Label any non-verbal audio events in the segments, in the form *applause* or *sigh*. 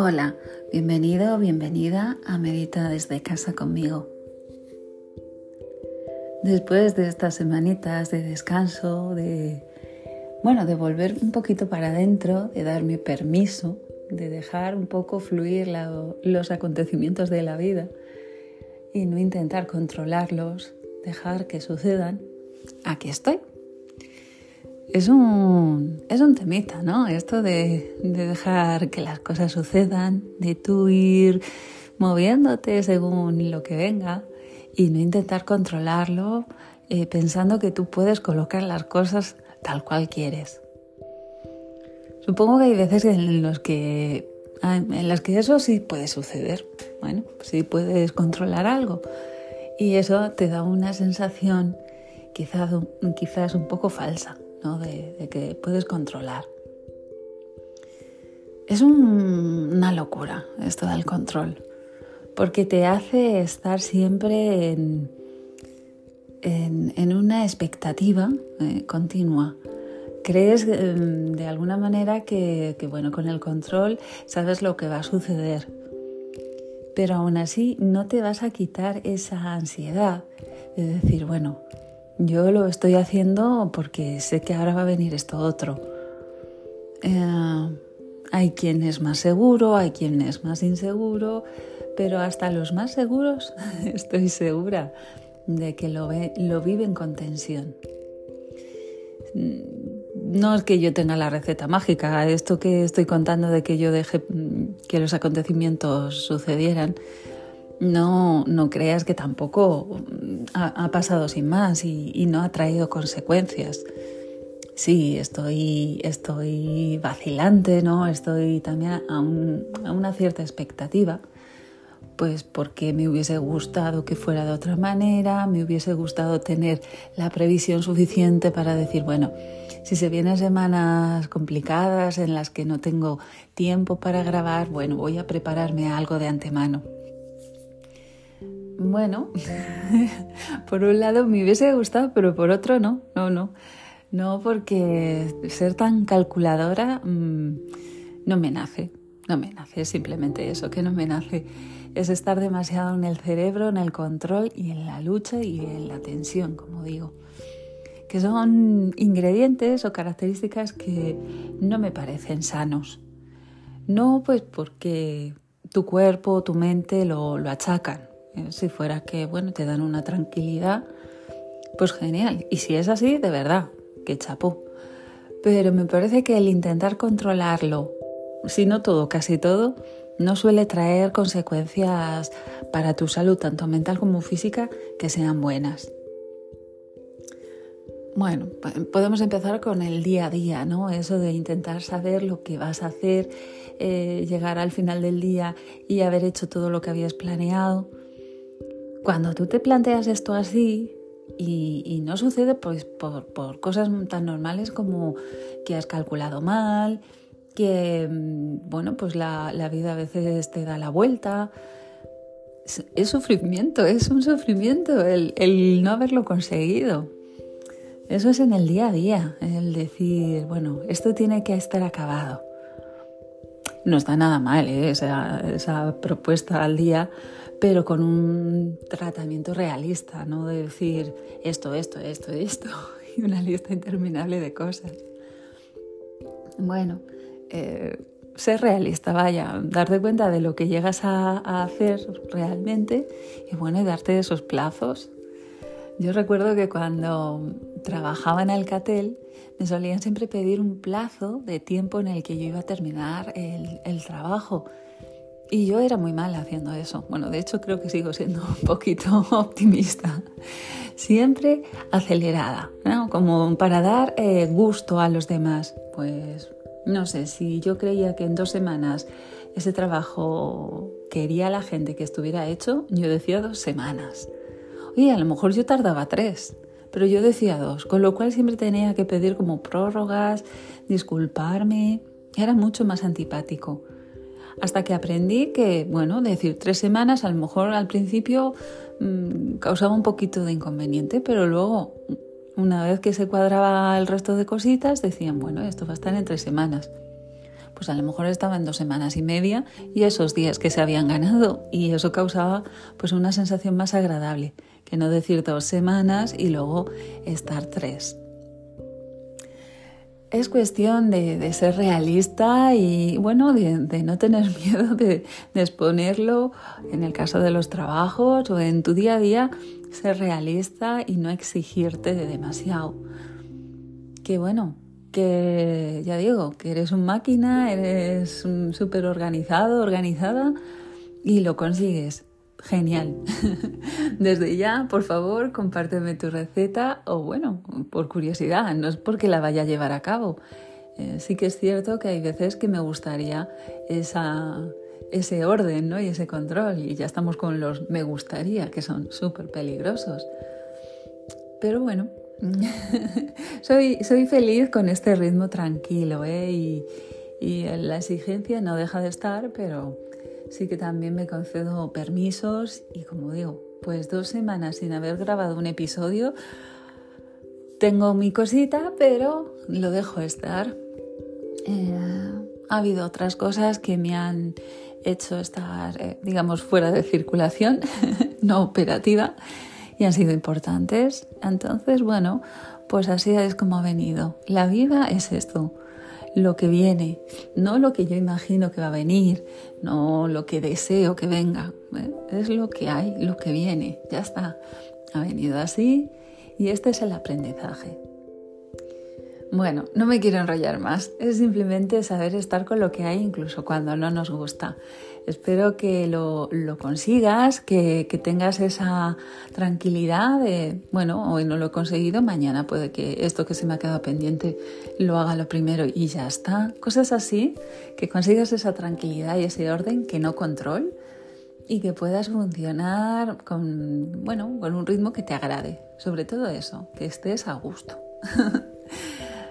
Hola, bienvenido o bienvenida a Medita desde casa conmigo. Después de estas semanitas de descanso, de bueno, de volver un poquito para adentro, de darme permiso, de dejar un poco fluir los acontecimientos de la vida y no intentar controlarlos, dejar que sucedan, aquí estoy es un, es un temita, ¿no? Esto de, dejar que las cosas sucedan, de tú ir moviéndote según lo que venga y no intentar controlarlo eh, pensando que tú puedes colocar las cosas tal cual quieres. Supongo que hay veces en, los que, en las que eso sí puede suceder. Bueno, sí puedes controlar algo y eso te da una sensación quizás, quizás un poco falsa de, que puedes controlar. Es una locura esto del control, porque te hace estar siempre en, en, una expectativa eh, continua. Crees em, de alguna manera que, que, bueno, con el control sabes lo que va a suceder, pero aún así no te vas a quitar esa ansiedad de decir, bueno, yo lo estoy haciendo porque sé que ahora va a venir esto otro. Eh, hay quien es más seguro, hay quien es más inseguro, pero hasta los más seguros *laughs* estoy segura de que lo, lo viven con tensión. No es que yo tenga la receta mágica, esto que estoy contando de que yo dejé que los acontecimientos sucedieran, no, no creas que tampoco ha, pasado sin más y, no ha traído consecuencias. Sí, estoy, estoy vacilante, ¿no? Estoy también a, una cierta expectativa, pues porque me hubiese gustado que fuera de otra manera, me hubiese gustado tener la previsión suficiente para decir, bueno, si se vienen semanas complicadas en las que no tengo tiempo para grabar, bueno, voy a prepararme algo de antemano. Bueno, *laughs* por un lado me hubiese gustado, pero por otro no, no, no. No, porque ser tan calculadora mm, no me nace, no me nace, simplemente eso, que no me nace. Es estar demasiado en el cerebro, en el control y en la lucha y en la tensión, como digo. Que son ingredientes o características que no me parecen sanos. No pues porque tu cuerpo tu mente lo, lo achacan, si fuera que, bueno, te dan una tranquilidad, pues genial. Y si es así, de verdad, que chapó. Pero me parece que el intentar controlarlo, si no todo, casi todo, no suele traer consecuencias para tu salud, tanto mental como física, que sean buenas. Bueno, podemos empezar con el día a día, ¿no? Eso de intentar saber lo que vas a hacer, eh, llegar al final del día y haber hecho todo lo que habías planeado. Cuando tú te planteas esto así y, no sucede pues, por, cosas tan normales como que has calculado mal, que mm, bueno, pues la, vida a veces te da la vuelta. Es, sufrimiento, es un sufrimiento el, el no haberlo conseguido. Eso es en el día a día, el decir, bueno, esto tiene que estar acabado. No está nada mal ¿eh? esa, esa, propuesta al día, pero con un tratamiento realista, no de decir esto, esto, esto, esto, *laughs* y una lista interminable de cosas. Bueno, eh, ser realista, vaya, darte cuenta de lo que llegas a, a, hacer realmente y bueno, y darte esos plazos. Yo recuerdo que cuando trabajaba en Alcatel me solían siempre pedir un plazo de tiempo en el que yo iba a terminar el, el trabajo y yo era muy mal haciendo eso. Bueno, de hecho creo que sigo siendo un poquito *laughs* optimista. Siempre acelerada, ¿no? Como para dar eh, gusto a los demás. Pues no sé, si yo creía que en dos semanas ese trabajo quería la gente que estuviera hecho, yo decía dos semanas. Oye, a lo mejor yo tardaba tres, pero yo decía dos, con lo cual siempre tenía que pedir como prórrogas, disculparme. Era mucho más antipático hasta que aprendí que, bueno, decir tres semanas a lo mejor al principio mm, causaba un poquito de inconveniente, pero luego, una vez que se cuadraba el resto de cositas, decían, bueno, esto va a estar en tres semanas. pues a lo mejor estaba en dos semanas y media y esos días que se habían ganado y eso causaba pues una sensación más agradable que no decir dos semanas y luego estar tres. Es cuestión de, ser realista y bueno, de, no tener *laughs* miedo de, exponerlo en el caso de los trabajos o en tu día a día, ser realista y no exigirte de demasiado. Que bueno, que ya digo, que eres un máquina, eres súper organizado, organizada y lo consigues. Genial. *laughs* Desde ya, por favor, compárteme tu receta o bueno, por curiosidad, no es porque la vaya a llevar a cabo. Eh, sí que es cierto que hay veces que me gustaría esa, ese orden ¿no? y ese control y ya estamos con los me gustaría, que son súper peligrosos. Pero bueno, *laughs* soy, feliz con este ritmo tranquilo ¿eh? y, y la exigencia no deja de estar, pero sí que también me concedo permisos y como digo, pues dos semanas sin haber grabado un episodio, tengo mi cosita, pero lo dejo estar. Eh, ha habido otras cosas que me han hecho estar, eh, digamos, fuera de circulación, *laughs* no operativa, y han sido importantes. Entonces, bueno, pues así es como ha venido. La vida es esto lo que viene, no lo que yo imagino que va a venir, no lo que deseo que venga, es lo que hay, lo que viene, ya está, ha venido así y este es el aprendizaje. Bueno, no me quiero enrollar más, es simplemente saber estar con lo que hay incluso cuando no nos gusta. Espero que lo, consigas, que, tengas esa tranquilidad de, bueno, hoy no lo he conseguido, mañana puede que esto que se me ha quedado pendiente lo haga lo primero y ya está. Cosas así, que consigas esa tranquilidad y ese orden que no control y que puedas funcionar con, bueno, con un ritmo que te agrade. Sobre todo eso, que estés a gusto. *laughs*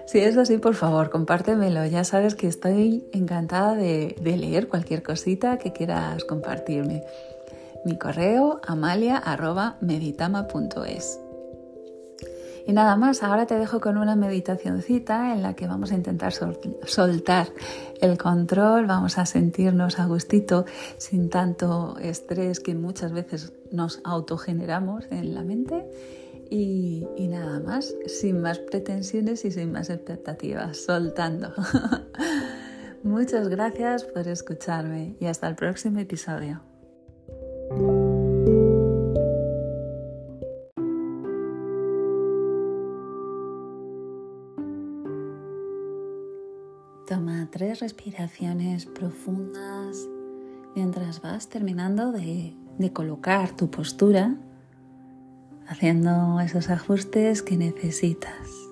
Si es así, por favor, compártemelo. Ya sabes que estoy encantada de, leer cualquier cosita que quieras compartirme. Mi correo amalia.meditama.es. Y nada más, ahora te dejo con una meditacioncita en la que vamos a intentar soltar el control, vamos a sentirnos a gustito sin tanto estrés que muchas veces nos autogeneramos en la mente y, nada más, sin más pretensiones y sin más expectativas, soltando. *laughs* Muchas gracias por escucharme y hasta el próximo episodio. Toma tres respiraciones profundas mientras vas terminando de colocar tu postura haciendo esos ajustes que necesitas.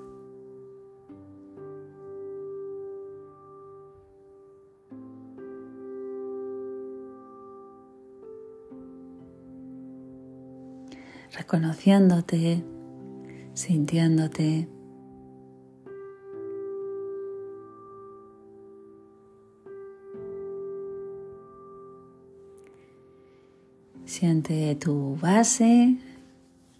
reconociéndote, sintiéndote. Siente tu base,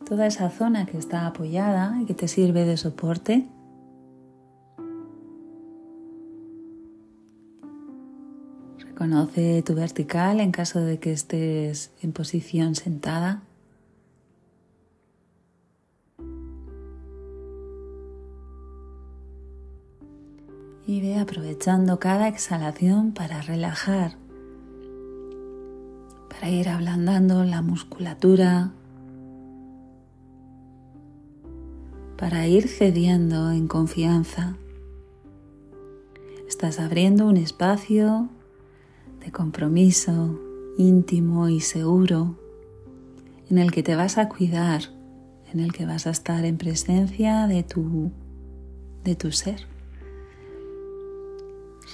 toda esa zona que está apoyada y que te sirve de soporte. Reconoce tu vertical en caso de que estés en posición sentada. Y ve aprovechando cada exhalación para relajar, para ir ablandando la musculatura, para ir cediendo en confianza. Estás abriendo un espacio de compromiso íntimo y seguro en el que te vas a cuidar, en el que vas a estar en presencia de tu, de tu ser.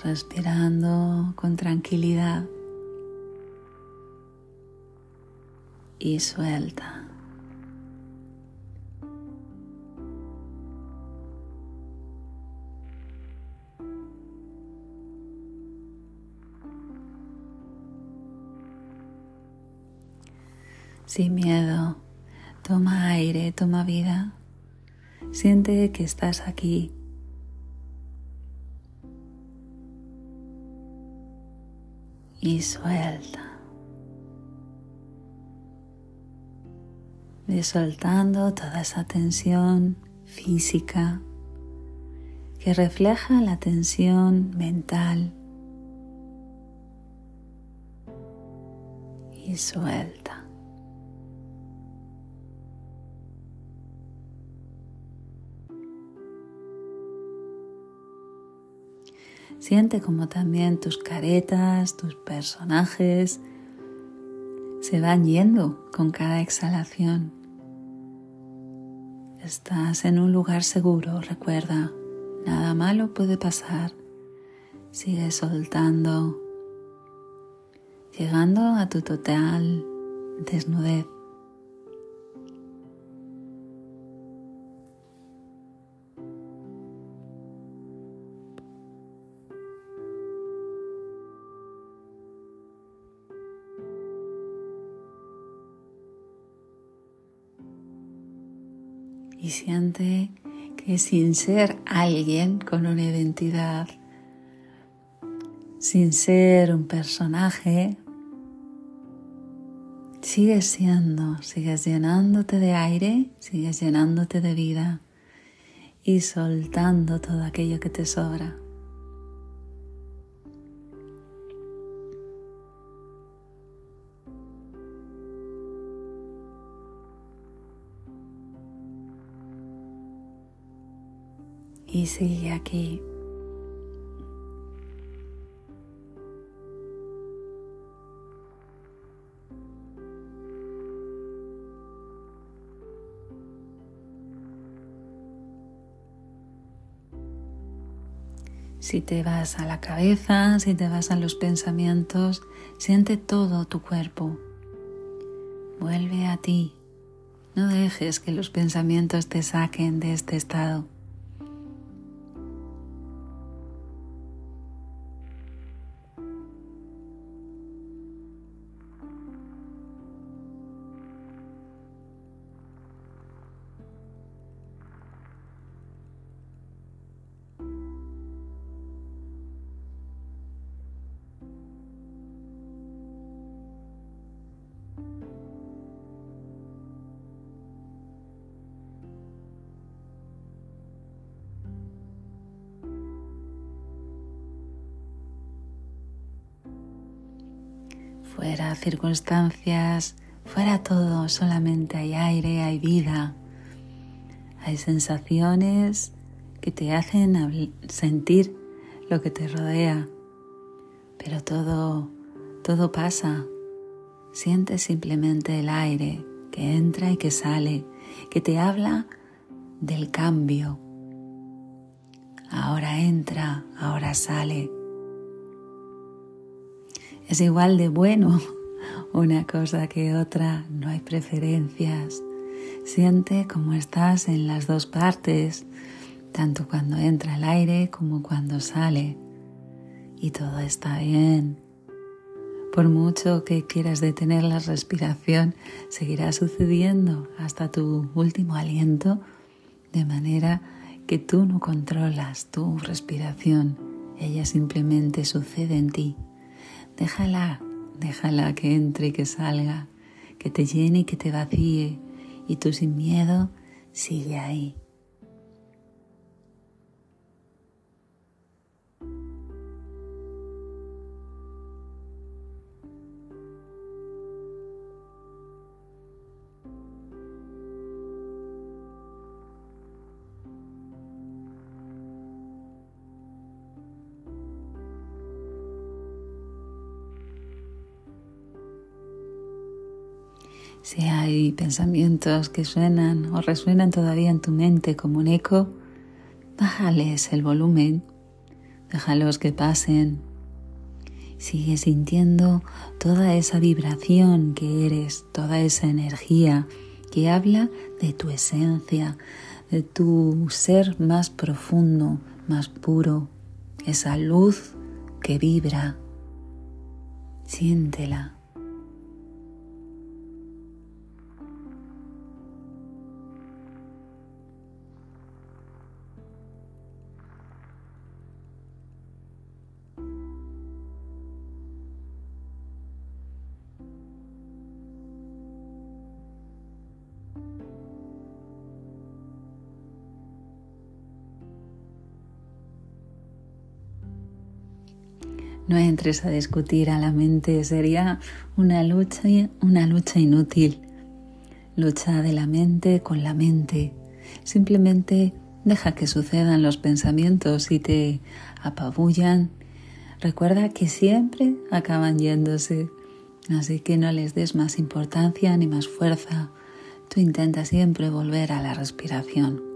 Respirando con tranquilidad y suelta. Sin miedo. Toma aire, toma vida. Siente que estás aquí. y suelta. Ve soltando toda esa tensión física que refleja la tensión mental y suelta. Siente como también tus caretas, tus personajes se van yendo con cada exhalación. Estás en un lugar seguro, recuerda, nada malo puede pasar. Sigue soltando, llegando a tu total desnudez. Y siente que sin ser alguien con una identidad, sin ser un personaje, sigues siendo, sigues llenándote de aire, sigues llenándote de vida y soltando todo aquello que te sobra. Y sigue aquí. Si te vas a la cabeza, si te vas a los pensamientos, siente todo tu cuerpo. Vuelve a ti. No dejes que los pensamientos te saquen de este estado. Fuera circunstancias, fuera todo, solamente hay aire, hay vida, hay sensaciones que te hacen sentir lo que te rodea, pero todo, todo pasa. Sientes simplemente el aire que entra y que sale, que te habla del cambio. Ahora entra, ahora sale es igual de bueno *laughs* una cosa que otra, no hay preferencias. Siente como estás en las dos partes, tanto cuando entra el aire como cuando sale. Y todo está bien. Por mucho que quieras detener la respiración, seguirá sucediendo hasta tu último aliento, de manera que tú no controlas tu respiración, ella simplemente sucede en ti. Déjala, déjala que entre y que salga, que te llene y que te vacíe, y tú sin miedo sigue ahí. Si hay pensamientos que suenan o resuenan todavía en tu mente como un eco, bájales el volumen, déjalos que pasen. Sigue sintiendo toda esa vibración que eres, toda esa energía que habla de tu esencia, de tu ser más profundo, más puro, esa luz que vibra. Siéntela. A discutir a la mente, sería una lucha, una lucha inútil. Lucha de la mente con la mente. Simplemente deja que sucedan los pensamientos y te apabullan. Recuerda que siempre acaban yéndose, así que no les des más importancia ni más fuerza. Tú intenta siempre volver a la respiración.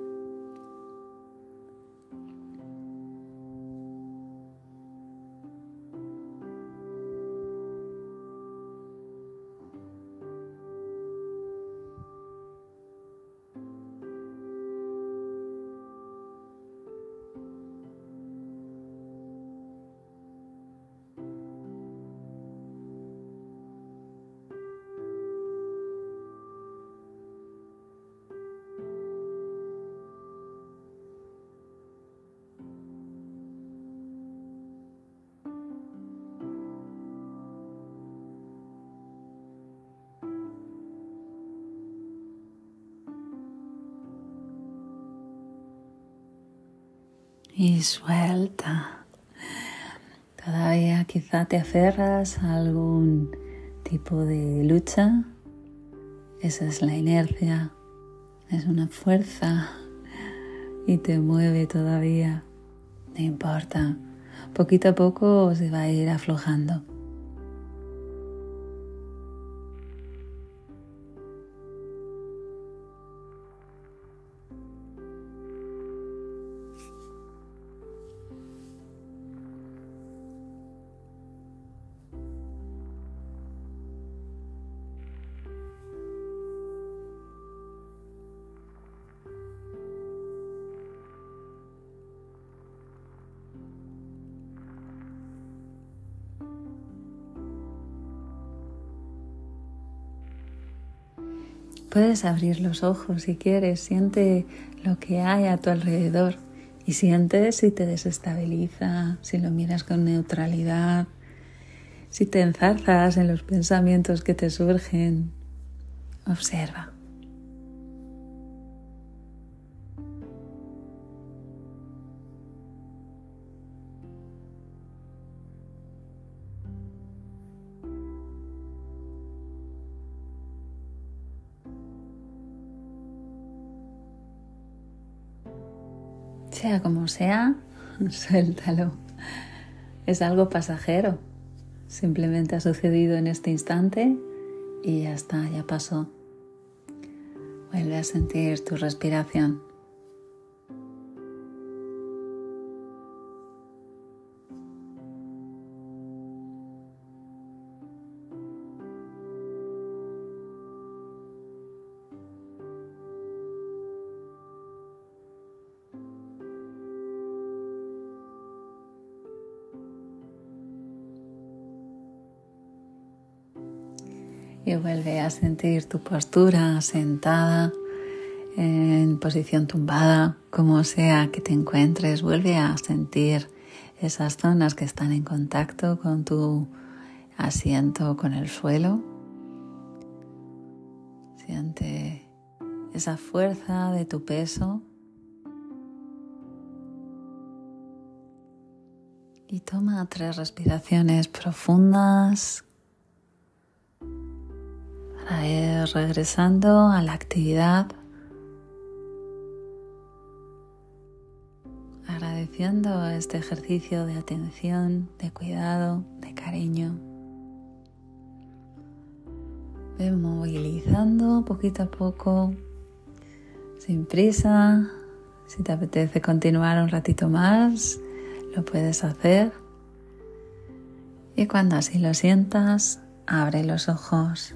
Y suelta. Todavía quizá te aferras a algún tipo de lucha. Esa es la inercia, es una fuerza y te mueve todavía. No importa, poquito a poco se va a ir aflojando. Puedes abrir los ojos si quieres, siente lo que hay a tu alrededor y siente si te desestabiliza, si lo miras con neutralidad, si te enzarzas en los pensamientos que te surgen. Observa. Sea como sea, *laughs* suéltalo. Es algo pasajero. Simplemente ha sucedido en este instante y ya está, ya pasó. Vuelve a sentir tu respiración. Y vuelve a sentir tu postura sentada, en posición tumbada, como sea que te encuentres. Vuelve a sentir esas zonas que están en contacto con tu asiento, con el suelo. Siente esa fuerza de tu peso. Y toma tres respiraciones profundas regresando a la actividad, agradeciendo este ejercicio de atención, de cuidado, de cariño. Movilizando poquito a poco, sin prisa. Si te apetece continuar un ratito más, lo puedes hacer. Y cuando así lo sientas, abre los ojos.